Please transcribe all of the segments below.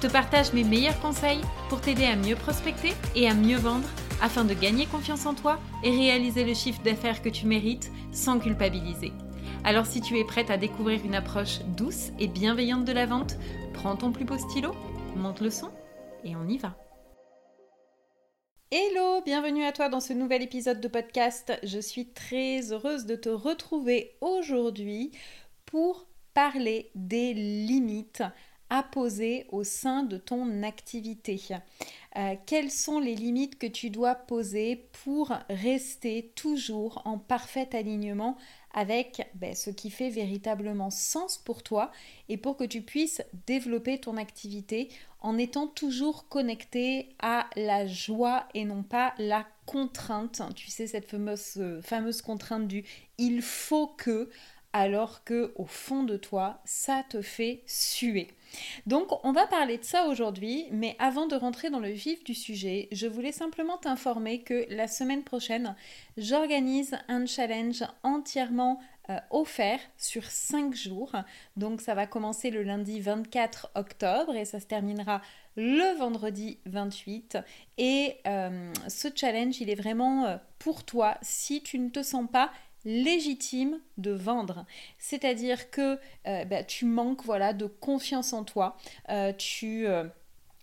Je te partage mes meilleurs conseils pour t'aider à mieux prospecter et à mieux vendre afin de gagner confiance en toi et réaliser le chiffre d'affaires que tu mérites sans culpabiliser. Alors si tu es prête à découvrir une approche douce et bienveillante de la vente, prends ton plus beau stylo, monte le son et on y va. Hello, bienvenue à toi dans ce nouvel épisode de podcast. Je suis très heureuse de te retrouver aujourd'hui pour parler des limites à poser au sein de ton activité. Euh, quelles sont les limites que tu dois poser pour rester toujours en parfait alignement avec ben, ce qui fait véritablement sens pour toi et pour que tu puisses développer ton activité en étant toujours connecté à la joie et non pas la contrainte? Tu sais, cette fameuse, fameuse contrainte du il faut que alors que au fond de toi, ça te fait suer. Donc on va parler de ça aujourd'hui, mais avant de rentrer dans le vif du sujet, je voulais simplement t'informer que la semaine prochaine, j'organise un challenge entièrement euh, offert sur 5 jours. Donc ça va commencer le lundi 24 octobre et ça se terminera le vendredi 28. Et euh, ce challenge, il est vraiment euh, pour toi si tu ne te sens pas légitime de vendre. C'est-à-dire que euh, bah, tu manques voilà, de confiance en toi, euh, tu euh,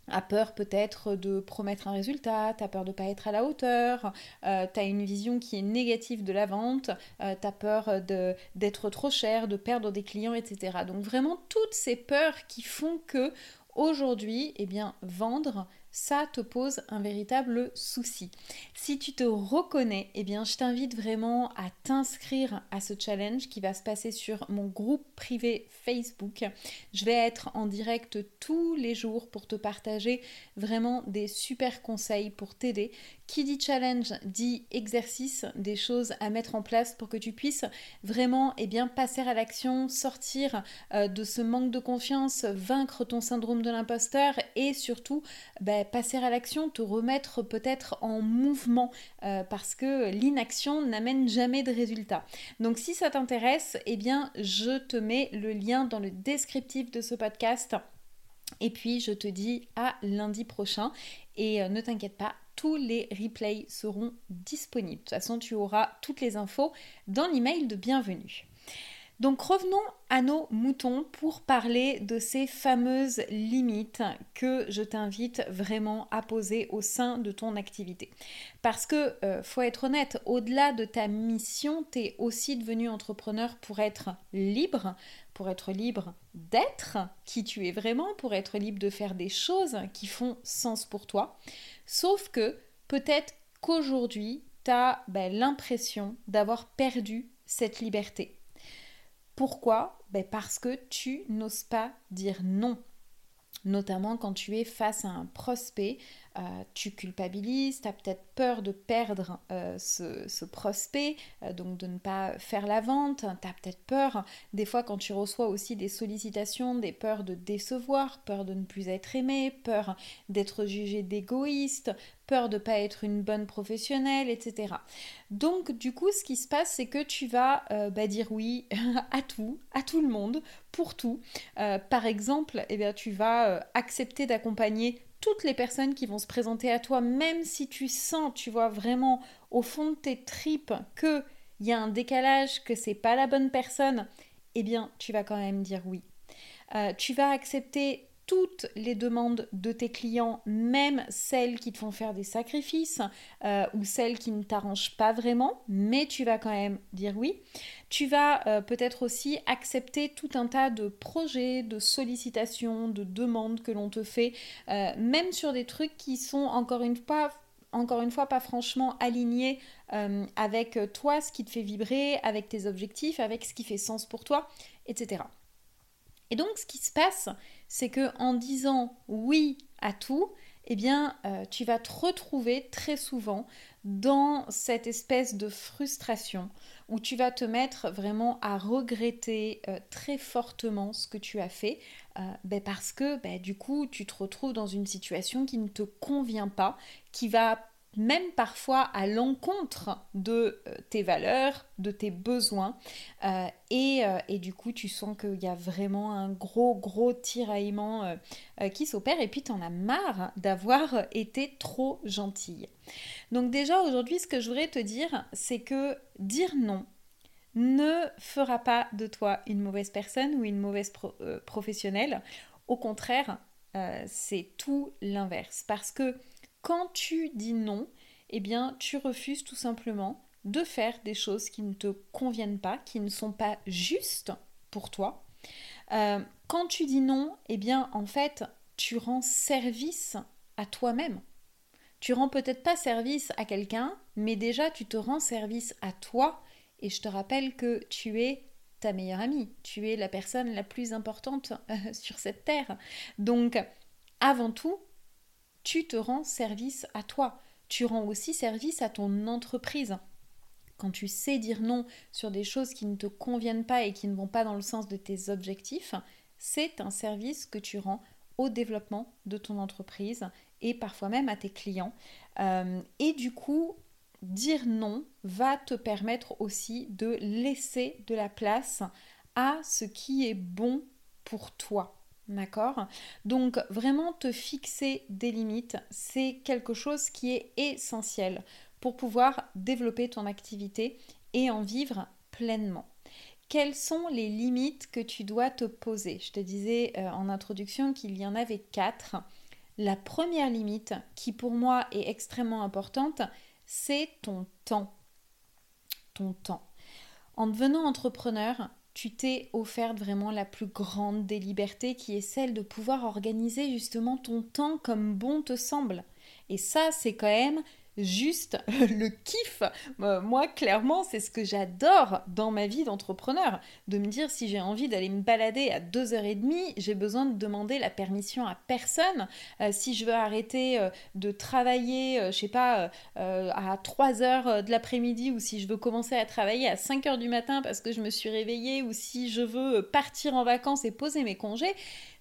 as peur peut-être de promettre un résultat, tu as peur de ne pas être à la hauteur, tu as une vision qui est négative de la vente, tu as peur d'être trop cher, de perdre des clients, etc. Donc vraiment toutes ces peurs qui font que aujourd'hui, eh bien, vendre, ça te pose un véritable souci. Si tu te reconnais, eh bien je t'invite vraiment à t'inscrire à ce challenge qui va se passer sur mon groupe privé Facebook. Je vais être en direct tous les jours pour te partager vraiment des super conseils pour t'aider. Qui dit challenge dit exercice, des choses à mettre en place pour que tu puisses vraiment eh passer à l'action, sortir euh, de ce manque de confiance, vaincre ton syndrome de l'imposteur et surtout ben, passer à l'action, te remettre peut-être en mouvement euh, parce que l'inaction n'amène jamais de résultat. Donc si ça t'intéresse, eh bien je te mets le lien dans le descriptif de ce podcast. Et puis je te dis à lundi prochain et euh, ne t'inquiète pas, tous les replays seront disponibles. De toute façon, tu auras toutes les infos dans l'email de bienvenue. Donc revenons à nos moutons pour parler de ces fameuses limites que je t'invite vraiment à poser au sein de ton activité. Parce que, euh, faut être honnête, au-delà de ta mission, tu es aussi devenu entrepreneur pour être libre, pour être libre d'être qui tu es vraiment, pour être libre de faire des choses qui font sens pour toi. Sauf que peut-être qu'aujourd'hui, tu as ben, l'impression d'avoir perdu cette liberté. Pourquoi? Ben Parce que tu n'oses pas dire non. Notamment quand tu es face à un prospect, euh, tu culpabilises, tu as peut-être peur de perdre euh, ce, prospect, euh, donc de ne pas faire la vente, tu as peut-être peur, des fois quand tu reçois aussi des sollicitations, des peurs de décevoir, peur de ne plus être aimé, peur d'être jugé d'égoïste, peur de ne pas être une bonne professionnelle, etc. Donc du coup, ce qui se passe, c'est que tu vas bah, dire oui à tout, à tout le monde, pour tout. Par exemple, eh bien, tu vas accepter d'accompagner toutes les personnes qui vont se présenter à toi, même si tu sens, tu vois vraiment au fond de tes tripes que il y a un décalage, que c'est pas la bonne personne, eh bien, tu vas quand même dire oui. tu vas accepter toutes les demandes de tes clients, même celles qui te font faire des sacrifices euh, ou celles qui ne t'arrangent pas vraiment, mais tu vas quand même dire oui. Tu vas euh, peut-être aussi accepter tout un tas de projets, de sollicitations, de demandes que l'on te fait, euh, même sur des trucs qui sont encore une fois encore une fois pas franchement alignés avec toi, ce qui te fait vibrer, avec tes objectifs, avec ce qui fait sens pour toi, etc. Et donc ce qui se passe, c'est que en disant oui à tout, eh bien, euh, tu vas te retrouver très souvent dans cette espèce de frustration où tu vas te mettre vraiment à regretter euh, très fortement ce que tu as fait euh, ben parce que ben, du coup tu te retrouves dans une situation qui ne te convient pas, qui va même parfois à l'encontre de euh, tes valeurs, de tes besoins. Euh, euh, et, du coup, tu sens qu'il y a vraiment un gros, gros tiraillement qui s'opère. Et puis, tu en as marre d'avoir été trop gentille. Donc déjà, aujourd'hui, ce que je voudrais te dire, c'est que dire non ne fera pas de toi une mauvaise personne ou une mauvaise professionnelle. Au contraire, c'est tout l'inverse. Parce que quand tu dis non, eh bien, tu refuses tout simplement de faire des choses qui ne te conviennent pas, qui ne sont pas justes pour toi. Euh, quand tu dis non, eh bien, en fait, tu rends service à toi-même. Tu rends peut-être pas service à quelqu'un, mais déjà tu te rends service à toi. Et je te rappelle que tu es ta meilleure amie, tu es la personne la plus importante euh, sur cette terre. Donc, avant tout, tu te rends service à toi. Tu rends aussi service à ton entreprise. Quand tu sais dire non sur des choses qui ne te conviennent pas et qui ne vont pas dans le sens de tes objectifs, c'est un service que tu rends au développement de ton entreprise et parfois même à tes clients. Euh, et du coup, dire non va te permettre aussi de laisser de la place à ce qui est bon pour toi. D'accord Donc vraiment te fixer des limites, c'est quelque chose qui est essentiel pour pouvoir développer ton activité et en vivre pleinement. Quelles sont les limites que tu dois te poser? Je te disais euh, en introduction qu'il y en avait quatre. La première limite, qui pour moi est extrêmement importante, c'est ton temps. Ton temps. En devenant entrepreneur, tu t'es offerte vraiment la plus grande des libertés qui est celle de pouvoir organiser justement ton temps comme bon te semble. Et ça, c'est quand même juste le kiff. Euh, moi, clairement, c'est ce que j'adore dans ma vie d'entrepreneur. De me dire si j'ai envie d'aller me balader à 2h30, j'ai besoin de demander la permission à personne. Euh, si je veux arrêter euh, de travailler, je sais pas, à 3h de l'après-midi ou si je veux commencer à travailler à 5h du matin parce que je me suis réveillée ou si je veux partir en vacances et poser mes congés,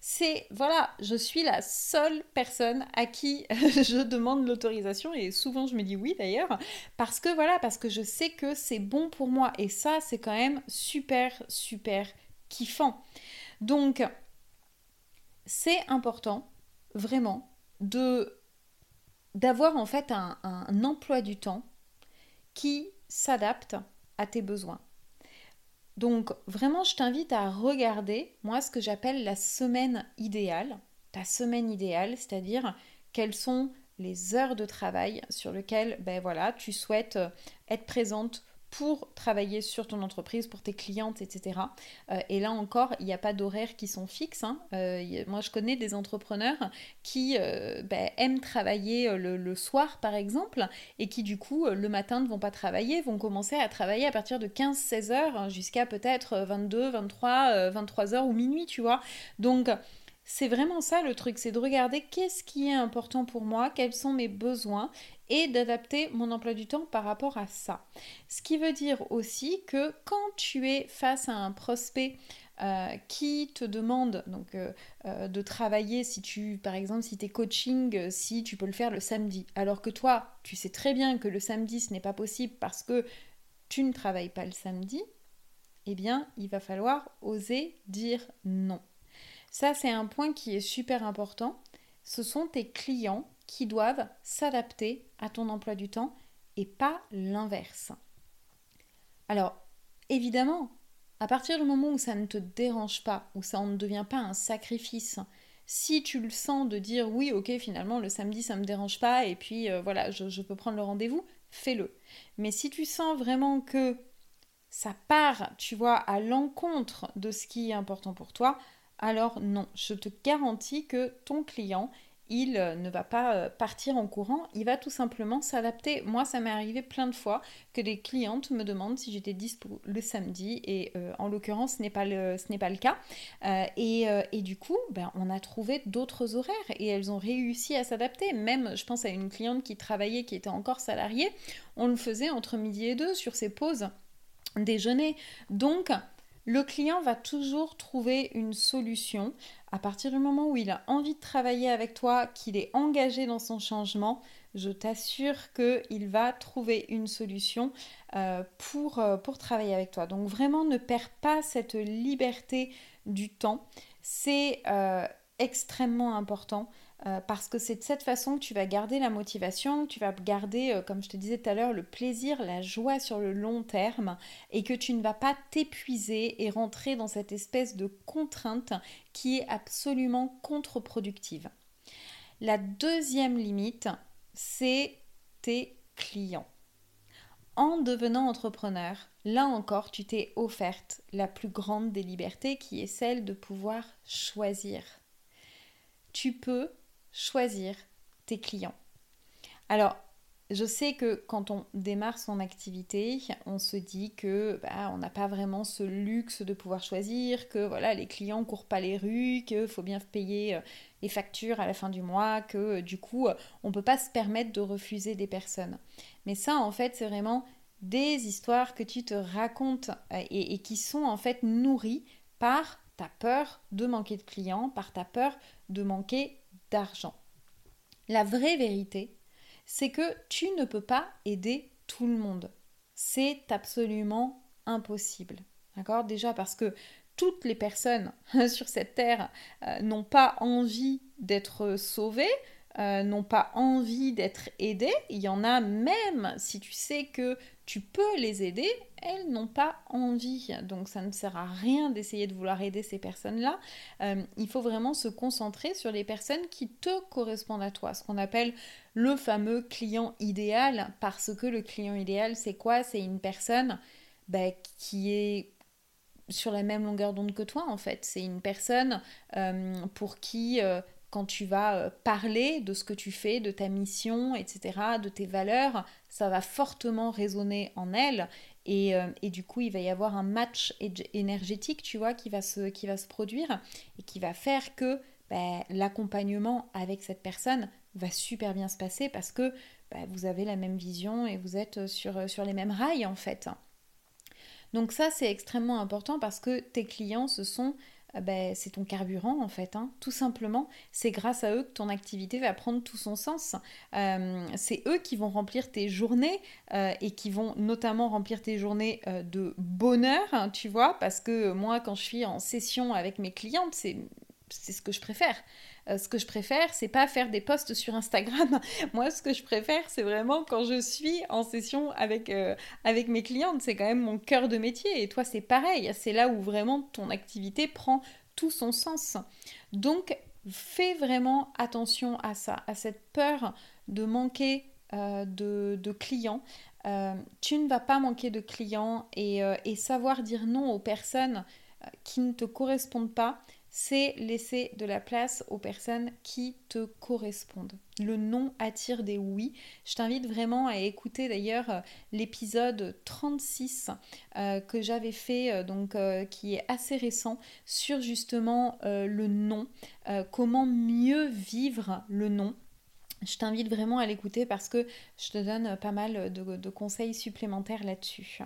c'est voilà, je suis la seule personne à qui je demande l'autorisation et souvent je me dis oui d'ailleurs parce que voilà, parce que je sais que c'est bon pour moi et ça c'est quand même super super kiffant. Donc c'est important vraiment de d'avoir en fait un emploi du temps qui s'adapte à tes besoins. Donc vraiment, je t'invite à regarder, moi, ce que j'appelle la semaine idéale, ta semaine idéale, c'est-à-dire quelles sont les heures de travail sur lesquelles ben voilà, tu souhaites euh, être présente pour travailler sur ton entreprise, pour tes clientes, etc. Euh, et là encore, il n'y a pas d'horaires qui sont fixes. Hein. Euh, moi, je connais des entrepreneurs qui euh, ben, aiment travailler le, soir, par exemple, et qui, du coup, le matin ne vont pas travailler, vont commencer à travailler à partir de 15-16 heures hein, jusqu'à peut-être 22, 23, 23 heures ou minuit, tu vois. Donc, c'est vraiment ça le truc, c'est de regarder qu'est-ce qui est important pour moi, quels sont mes besoins et d'adapter mon emploi du temps par rapport à ça. Ce qui veut dire aussi que quand tu es face à un prospect euh, qui te demande donc euh, euh, de travailler si tu par exemple si tu es coaching si tu peux le faire le samedi alors que toi tu sais très bien que le samedi ce n'est pas possible parce que tu ne travailles pas le samedi eh bien il va falloir oser dire non ça, c'est un point qui est super important. Ce sont tes clients qui doivent s'adapter à ton emploi du temps et pas l'inverse. Alors, évidemment, à partir du moment où ça ne te dérange pas, où ça ne devient pas un sacrifice, si tu le sens de dire oui, ok, finalement le samedi ça me dérange pas et puis euh, voilà, je peux prendre le rendez-vous, fais-le. Mais si tu sens vraiment que ça part, tu vois, à l'encontre de ce qui est important pour toi, alors non, je te garantis que ton client, il euh, ne va pas euh, partir en courant, il va tout simplement s'adapter. Moi, ça m'est arrivé plein de fois que des clientes me demandent si j'étais dispo le samedi, et euh, en l'occurrence, ce n'est pas, le, cas. et, et, du coup, ben, on a trouvé d'autres horaires et elles ont réussi à s'adapter. Même, je pense à une cliente qui travaillait, qui était encore salariée, on le faisait entre midi et deux sur ses pauses déjeuner. Donc, le client va toujours trouver une solution à partir du moment où il a envie de travailler avec toi, qu'il est engagé dans son changement. Je t'assure qu'il va trouver une solution euh, pour, euh, pour travailler avec toi. Donc vraiment, ne perds pas cette liberté du temps. C'est euh, extrêmement important euh, parce que c'est de cette façon que tu vas garder la motivation, tu vas garder, euh, comme je te disais tout à l'heure, le plaisir, la joie sur le long terme et que tu ne vas pas t'épuiser et rentrer dans cette espèce de contrainte qui est absolument contre-productive. La deuxième limite, c'est tes clients. En devenant entrepreneur, là encore, tu t'es offerte la plus grande des libertés qui est celle de pouvoir choisir. Tu peux choisir tes clients. Alors, je sais que quand on démarre son activité, on se dit que bah, on n'a pas vraiment ce luxe de pouvoir choisir, que voilà les clients courent pas les rues, qu'il faut bien payer euh, les factures à la fin du mois, que euh, du coup on peut pas se permettre de refuser des personnes. Mais ça en fait c'est vraiment des histoires que tu te racontes euh, et qui sont en fait nourries par ta peur de manquer de clients, par ta peur de manquer d'argent. La vraie vérité, c'est que tu ne peux pas aider tout le monde. C'est absolument impossible. D'accord? Déjà parce que toutes les personnes sur cette terre euh, n'ont pas envie d'être sauvées, euh, n'ont pas envie d'être aidées. Il y en a même, si tu sais que tu peux les aider, elles n'ont pas envie. Donc ça ne sert à rien d'essayer de vouloir aider ces personnes-là. Euh, il faut vraiment se concentrer sur les personnes qui te correspondent à toi, ce qu'on appelle le fameux client idéal, parce que le client idéal, c'est quoi? C'est une personne bah, qui est sur la même longueur d'onde que toi en fait. C'est une personne euh, pour qui quand tu vas euh, parler de ce que tu fais, de ta mission, etc., de tes valeurs, ça va fortement résonner en elle. Et, euh, du coup, il va y avoir un match énergétique, tu vois, qui va se, qui va se produire et qui va faire que ben, l'accompagnement avec cette personne va super bien se passer parce que ben, vous avez la même vision et vous êtes sur, sur les mêmes rails en fait. Donc ça, c'est extrêmement important parce que tes clients, ce sont ben, c'est ton carburant en fait, hein. tout simplement. C'est grâce à eux que ton activité va prendre tout son sens. Euh, c'est eux qui vont remplir tes journées euh, et qui vont notamment remplir tes journées euh, de bonheur, hein, tu vois, parce que moi quand je suis en session avec mes clientes, c'est ce que je préfère. Euh, ce que je préfère, c'est pas faire des posts sur Instagram. Moi, ce que je préfère, c'est vraiment quand je suis en session avec, euh, avec mes clientes. C'est quand même mon cœur de métier. Et toi, c'est pareil. C'est là où vraiment ton activité prend tout son sens. Donc, fais vraiment attention à ça, à cette peur de manquer euh, de, clients. tu ne vas pas manquer de clients et, et savoir dire non aux personnes qui ne te correspondent pas, c'est laisser de la place aux personnes qui te correspondent. Le non attire des oui. Je t'invite vraiment à écouter d'ailleurs euh, l'épisode 36 euh, que j'avais fait, euh, donc qui est assez récent, sur justement le non, comment mieux vivre le non. Je t'invite vraiment à l'écouter parce que je te donne pas mal de conseils supplémentaires là-dessus.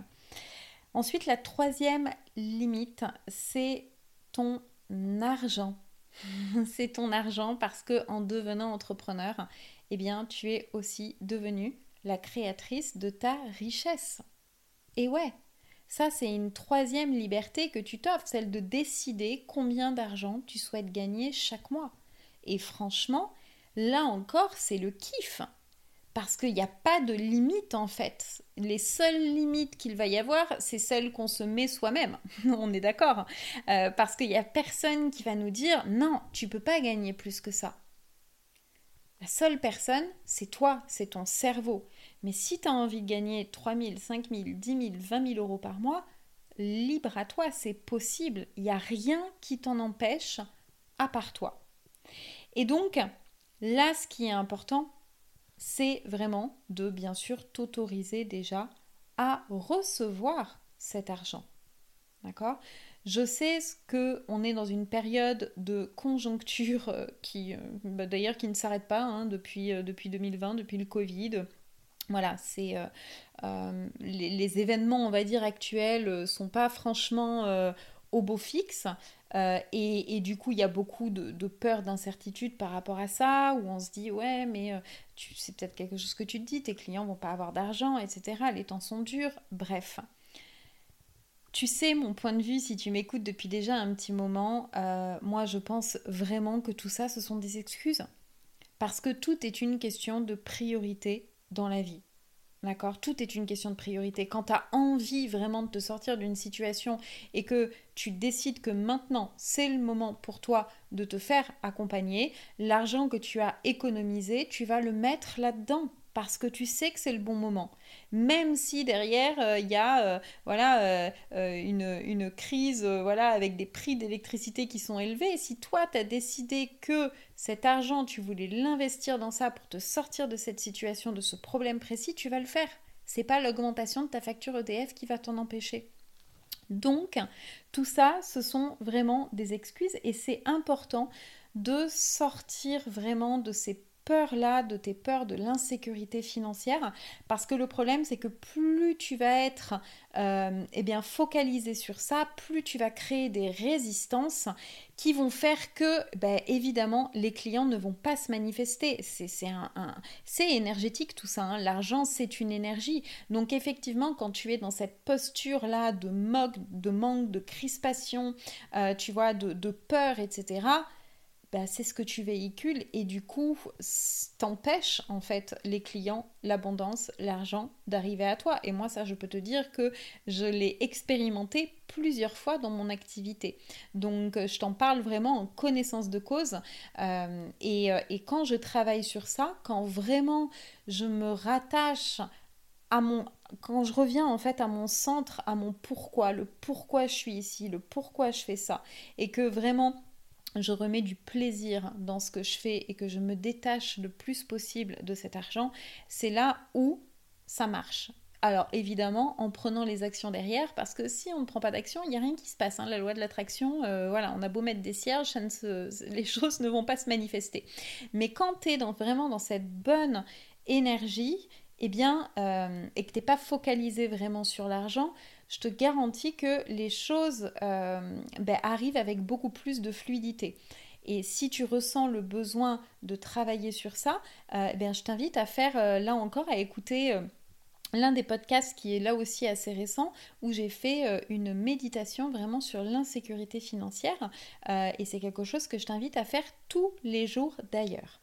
Ensuite, la troisième limite, c'est ton argent. c'est ton argent parce que en devenant entrepreneur, eh bien, tu es aussi devenue la créatrice de ta richesse. Et ouais, ça c'est une troisième liberté que tu t'offres, celle de décider combien d'argent tu souhaites gagner chaque mois. Et franchement, là encore, c'est le kiff parce qu'il n'y a pas de limite en fait. Les seules limites qu'il va y avoir, c'est celles qu'on se met soi-même. On est d'accord. Euh, parce qu'il n'y a personne qui va nous dire non, tu peux pas gagner plus que ça. La seule personne, c'est toi, c'est ton cerveau. Mais si tu as envie de gagner 3 000, 5 000, 10 000, 20 000 euros par mois, libre à toi, c'est possible. Il n'y a rien qui t'en empêche à part toi. Et donc, Là, ce qui est important, c'est vraiment de bien sûr t'autoriser déjà à recevoir cet argent. D'accord? Je sais que on est dans une période de conjoncture euh, qui, euh, bah, d'ailleurs, qui ne s'arrête pas hein, depuis, euh, depuis 2020, depuis le Covid. Voilà, c'est les, événements, on va dire, actuels sont pas franchement au beau fixe. Et, du coup, il y a beaucoup de, peur, d'incertitude par rapport à ça, où on se dit, ouais, mais c'est peut-être quelque chose que tu te dis, tes clients vont pas avoir d'argent, etc. Les temps sont durs. Bref, tu sais mon point de vue si tu m'écoutes depuis déjà un petit moment. Euh, moi, je pense vraiment que tout ça, ce sont des excuses. Parce que tout est une question de priorité dans la vie. D'accord Tout est une question de priorité. Quand tu as envie vraiment de te sortir d'une situation et que tu décides que maintenant c'est le moment pour toi de te faire accompagner, l'argent que tu as économisé, tu vas le mettre là-dedans parce que tu sais que c'est le bon moment. Même si derrière, euh, il y a euh, voilà, euh, une, crise voilà, avec des prix d'électricité qui sont élevés, si toi, tu as décidé que cet argent, tu voulais l'investir dans ça pour te sortir de cette situation, de ce problème précis, tu vas le faire. C'est pas l'augmentation de ta facture EDF qui va t'en empêcher. Donc, tout ça, ce sont vraiment des excuses et c'est important de sortir vraiment de ces peurs-là, de tes peurs de l'insécurité financière, parce que le problème c'est que plus tu vas être euh, eh bien, focalisé sur ça, plus tu vas créer des résistances qui vont faire que, ben, évidemment, les clients ne vont pas se manifester. C'est un, énergétique tout ça, hein. l'argent c'est une énergie. Donc effectivement, quand tu es dans cette posture-là de, de manque, de crispation, euh, tu vois, de peur, etc., bah, c'est ce que tu véhicules et du coup t'empêche en fait les clients, l'abondance, l'argent d'arriver à toi. Et moi ça je peux te dire que je l'ai expérimenté plusieurs fois dans mon activité. Donc euh, je t'en parle vraiment en connaissance de cause. Euh, et, euh, et quand je travaille sur ça, quand vraiment je me rattache à mon quand je reviens en fait à mon centre, à mon pourquoi, le pourquoi je suis ici, le pourquoi je fais ça, et que vraiment je remets du plaisir dans ce que je fais et que je me détache le plus possible de cet argent, c'est là où ça marche. Alors évidemment en prenant les actions derrière, parce que si on ne prend pas d'action, il n'y a rien qui se passe. Hein. La loi de l'attraction, euh, voilà, on a beau mettre des cierges, les choses ne vont pas se manifester. Mais quand tu es vraiment dans cette bonne énergie, eh bien, euh, et que tu n'es pas focalisé vraiment sur l'argent, je te garantis que les choses euh, ben, arrivent avec beaucoup plus de fluidité. Et si tu ressens le besoin de travailler sur ça, euh, ben, je t'invite à faire euh, là encore, à écouter l'un des podcasts qui est là aussi assez récent, où j'ai fait une méditation vraiment sur l'insécurité financière. et c'est quelque chose que je t'invite à faire tous les jours d'ailleurs.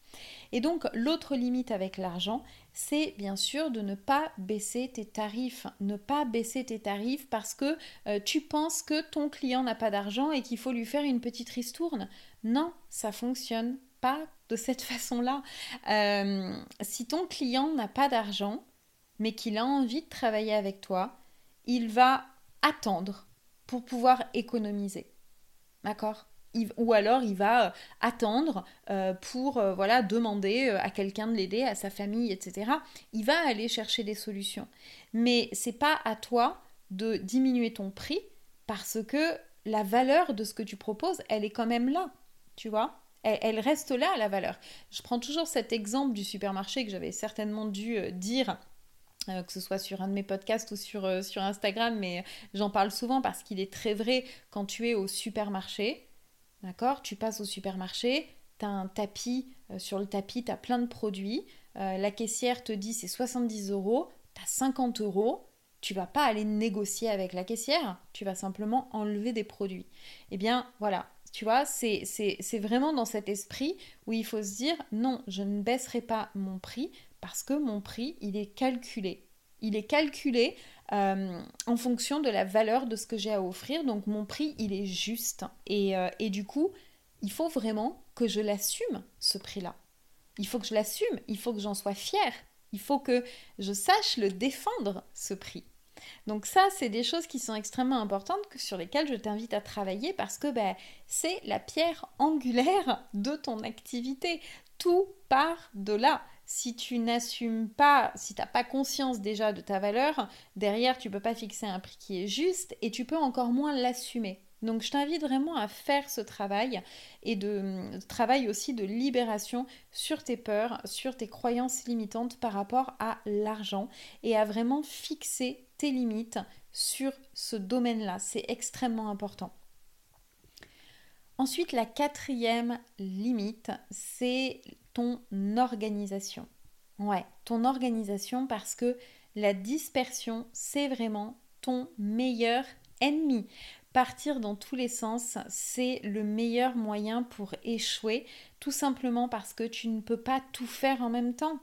Et donc l'autre limite avec l'argent, c'est bien sûr de ne pas baisser tes tarifs. Ne pas baisser tes tarifs parce que euh, tu penses que ton client n'a pas d'argent et qu'il faut lui faire une petite ristourne. Non, ça fonctionne pas de cette façon-là. Euh, si ton client n'a pas d'argent, mais qu'il a envie de travailler avec toi, il va attendre pour pouvoir économiser. D'accord? Ou alors il va euh, attendre euh, pour euh, voilà demander à quelqu'un de l'aider, à sa famille, etc. Il va aller chercher des solutions. Mais c'est pas à toi de diminuer ton prix parce que la valeur de ce que tu proposes, elle est quand même là, tu vois? Elle, reste là, la valeur. Je prends toujours cet exemple du supermarché que j'avais certainement dû dire que ce soit sur un de mes podcasts ou sur, sur Instagram, mais j'en parle souvent parce qu'il est très vrai quand tu es au supermarché, D'accord? Tu passes au supermarché, tu as un tapis, euh, sur le tapis, tu as plein de produits. Euh, la caissière te dit c'est 70 euros, tu as 50 euros. Tu vas pas aller négocier avec la caissière, tu vas simplement enlever des produits. Eh bien, voilà, tu vois, c'est vraiment dans cet esprit où il faut se dire non, je ne baisserai pas mon prix parce que mon prix, il est calculé. Il est calculé euh, en fonction de la valeur de ce que j'ai à offrir. Donc mon prix, il est juste. Et, euh, et du coup, il faut vraiment que je l'assume, ce prix-là. Il faut que je l'assume, il faut que j'en sois fière, il faut que je sache le défendre, ce prix. Donc ça, c'est des choses qui sont extrêmement importantes sur lesquelles je t'invite à travailler parce que ben, c'est la pierre angulaire de ton activité. tout part de là. Si tu n'assumes pas, si tu n'as pas conscience déjà de ta valeur, derrière, tu peux pas fixer un prix qui est juste et tu peux encore moins l'assumer. Donc je t'invite vraiment à faire ce travail et de, travail aussi de libération sur tes peurs, sur tes croyances limitantes par rapport à l'argent et à vraiment fixer tes limites sur ce domaine-là. C'est extrêmement important. Ensuite, la quatrième limite, c'est ton organisation. Ouais, ton organisation parce que la dispersion, c'est vraiment ton meilleur ennemi. Partir dans tous les sens, c'est le meilleur moyen pour échouer, tout simplement parce que tu ne peux pas tout faire en même temps.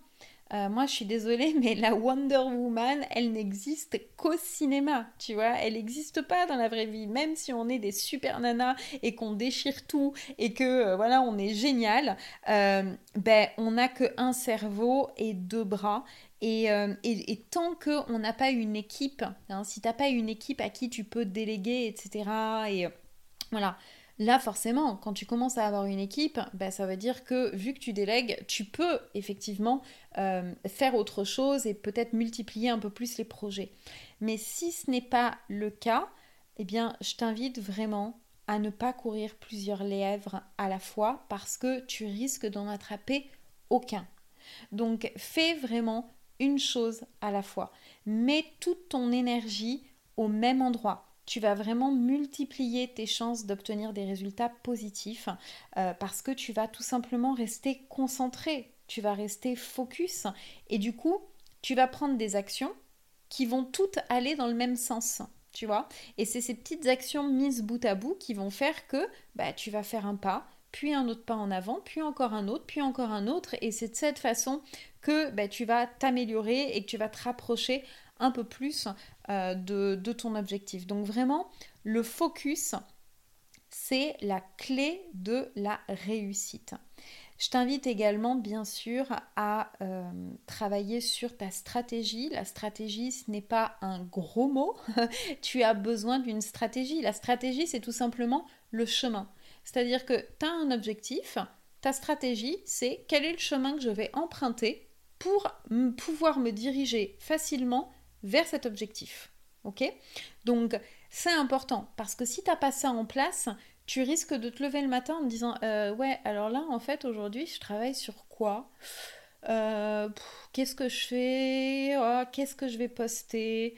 Euh, moi, je suis désolée, mais la Wonder Woman, elle n'existe qu'au cinéma, tu vois. Elle n'existe pas dans la vraie vie. Même si on est des super nanas et qu'on déchire tout et que, euh, voilà, on est génial, euh, ben, on n'a qu'un cerveau et deux bras. Et, et, tant qu'on n'a pas une équipe, hein, si t'as pas une équipe à qui tu peux déléguer, etc. Et voilà, Là, forcément, quand tu commences à avoir une équipe, bah, ça veut dire que vu que tu délègues, tu peux effectivement euh, faire autre chose et peut-être multiplier un peu plus les projets. Mais si ce n'est pas le cas, eh bien, je t'invite vraiment à ne pas courir plusieurs lèvres à la fois parce que tu risques d'en attraper aucun. Donc, fais vraiment une chose à la fois. Mets toute ton énergie au même endroit tu vas vraiment multiplier tes chances d'obtenir des résultats positifs euh, parce que tu vas tout simplement rester concentré, tu vas rester focus et du coup, tu vas prendre des actions qui vont toutes aller dans le même sens. Tu vois Et c'est ces petites actions mises bout à bout qui vont faire que bah, tu vas faire un pas, puis un autre pas en avant, puis encore un autre, puis encore un autre. Et c'est de cette façon que bah, tu vas t'améliorer et que tu vas te rapprocher un peu plus euh, de, ton objectif. Donc vraiment, le focus, c'est la clé de la réussite. Je t'invite également, bien sûr, à euh, travailler sur ta stratégie. La stratégie, ce n'est pas un gros mot. tu as besoin d'une stratégie. La stratégie, c'est tout simplement le chemin. C'est-à-dire que tu as un objectif. Ta stratégie, c'est quel est le chemin que je vais emprunter pour pouvoir me diriger facilement vers cet objectif. Ok? Donc c'est important parce que si tu n'as pas ça en place, tu risques de te lever le matin en me disant euh, Ouais, alors là, en fait, aujourd'hui, je travaille sur quoi? Euh, Qu'est-ce que je fais? Oh, Qu'est-ce que je vais poster?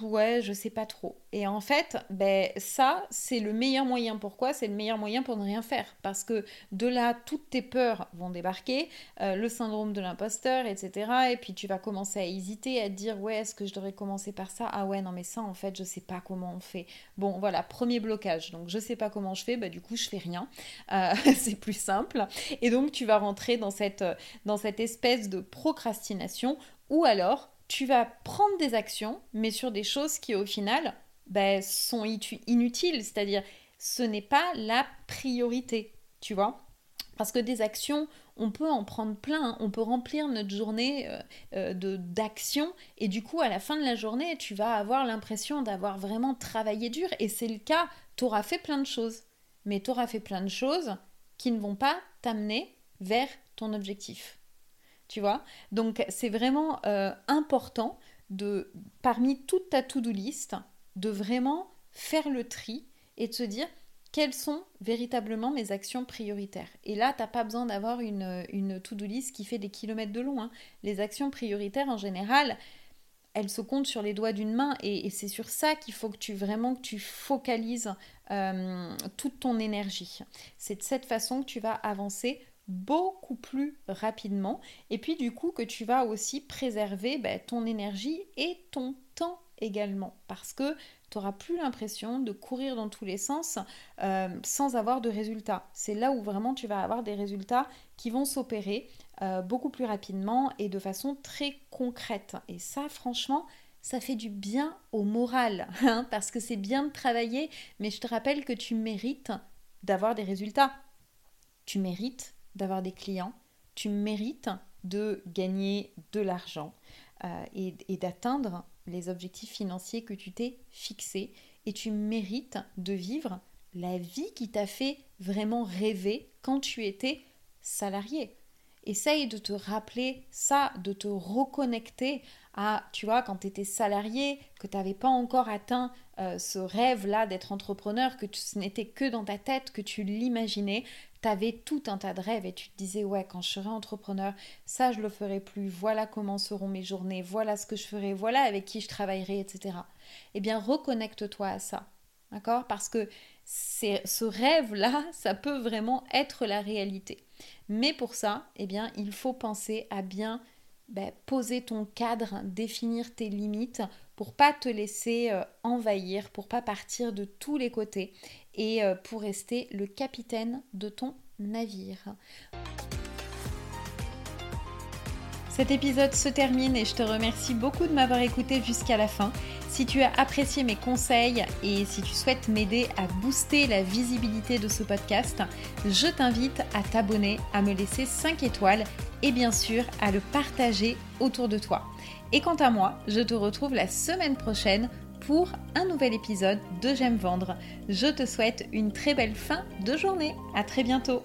Ouais, je sais pas trop. Et en fait, ben ça, c'est le meilleur moyen. Pourquoi? C'est le meilleur moyen pour ne rien faire. Parce que de là, toutes tes peurs vont débarquer, euh, le syndrome de l'imposteur, etc. Et puis tu vas commencer à hésiter, à te dire ouais, est-ce que je devrais commencer par ça? Ah ouais, non mais ça, en fait, je sais pas comment on fait. Bon, voilà, premier blocage. Donc je sais pas comment je fais, bah du coup je fais rien. Euh, c'est plus simple. Et donc tu vas rentrer dans cette, dans cette espèce de procrastination ou alors tu vas prendre des actions, mais sur des choses qui au final ben, sont inutiles, c'est-à-dire ce n'est pas la priorité, tu vois. Parce que des actions, on peut en prendre plein, hein. on peut remplir notre journée euh, euh, d'actions et du coup à la fin de la journée, tu vas avoir l'impression d'avoir vraiment travaillé dur et c'est le cas, tu auras fait plein de choses, mais tu auras fait plein de choses qui ne vont pas t'amener vers ton objectif tu vois. Donc c'est vraiment euh, important de, parmi toute ta to-do list, de vraiment faire le tri et de se dire quelles sont véritablement mes actions prioritaires. Et là, tu n'as pas besoin d'avoir une, une to-do list qui fait des kilomètres de long. Hein. Les actions prioritaires, en général, elles se comptent sur les doigts d'une main et, c'est sur ça qu'il faut que tu vraiment que tu focalises euh, toute ton énergie. C'est de cette façon que tu vas avancer beaucoup plus rapidement et puis du coup que tu vas aussi préserver ben, ton énergie et ton temps également parce que tu n'auras plus l'impression de courir dans tous les sens euh, sans avoir de résultats. C'est là où vraiment tu vas avoir des résultats qui vont s'opérer euh, beaucoup plus rapidement et de façon très concrète. Et ça franchement, ça fait du bien au moral hein, parce que c'est bien de travailler mais je te rappelle que tu mérites d'avoir des résultats. Tu mérites d'avoir des clients, tu mérites de gagner de l'argent euh, et, d'atteindre les objectifs financiers que tu t'es fixés et tu mérites de vivre la vie qui t'a fait vraiment rêver quand tu étais salarié. essaye de te rappeler ça, de te reconnecter à, tu vois, quand tu étais salarié, que tu n'avais pas encore atteint euh, ce rêve-là d'être entrepreneur, que ce n'était que dans ta tête, que tu l'imaginais, tu tout un tas de rêves et tu te disais, ouais, quand je serai entrepreneur, ça, je le ferai plus, voilà comment seront mes journées, voilà ce que je ferai, voilà avec qui je travaillerai, etc. Eh bien, reconnecte-toi à ça. D'accord? Parce que ce rêve-là, ça peut vraiment être la réalité. Mais pour ça, eh bien, il faut penser à bien ben, poser ton cadre, définir tes limites pour pas te laisser euh, envahir, pour pas partir de tous les côtés et euh, pour rester le capitaine de ton navire. Cet épisode se termine et je te remercie beaucoup de m'avoir écouté jusqu'à la fin. Si tu as apprécié mes conseils et si tu souhaites m'aider à booster la visibilité de ce podcast, je t'invite à t'abonner, à me laisser 5 étoiles et bien sûr à le partager autour de toi. Et quant à moi, je te retrouve la semaine prochaine pour un nouvel épisode de J'aime vendre. Je te souhaite une très belle fin de journée. À très bientôt.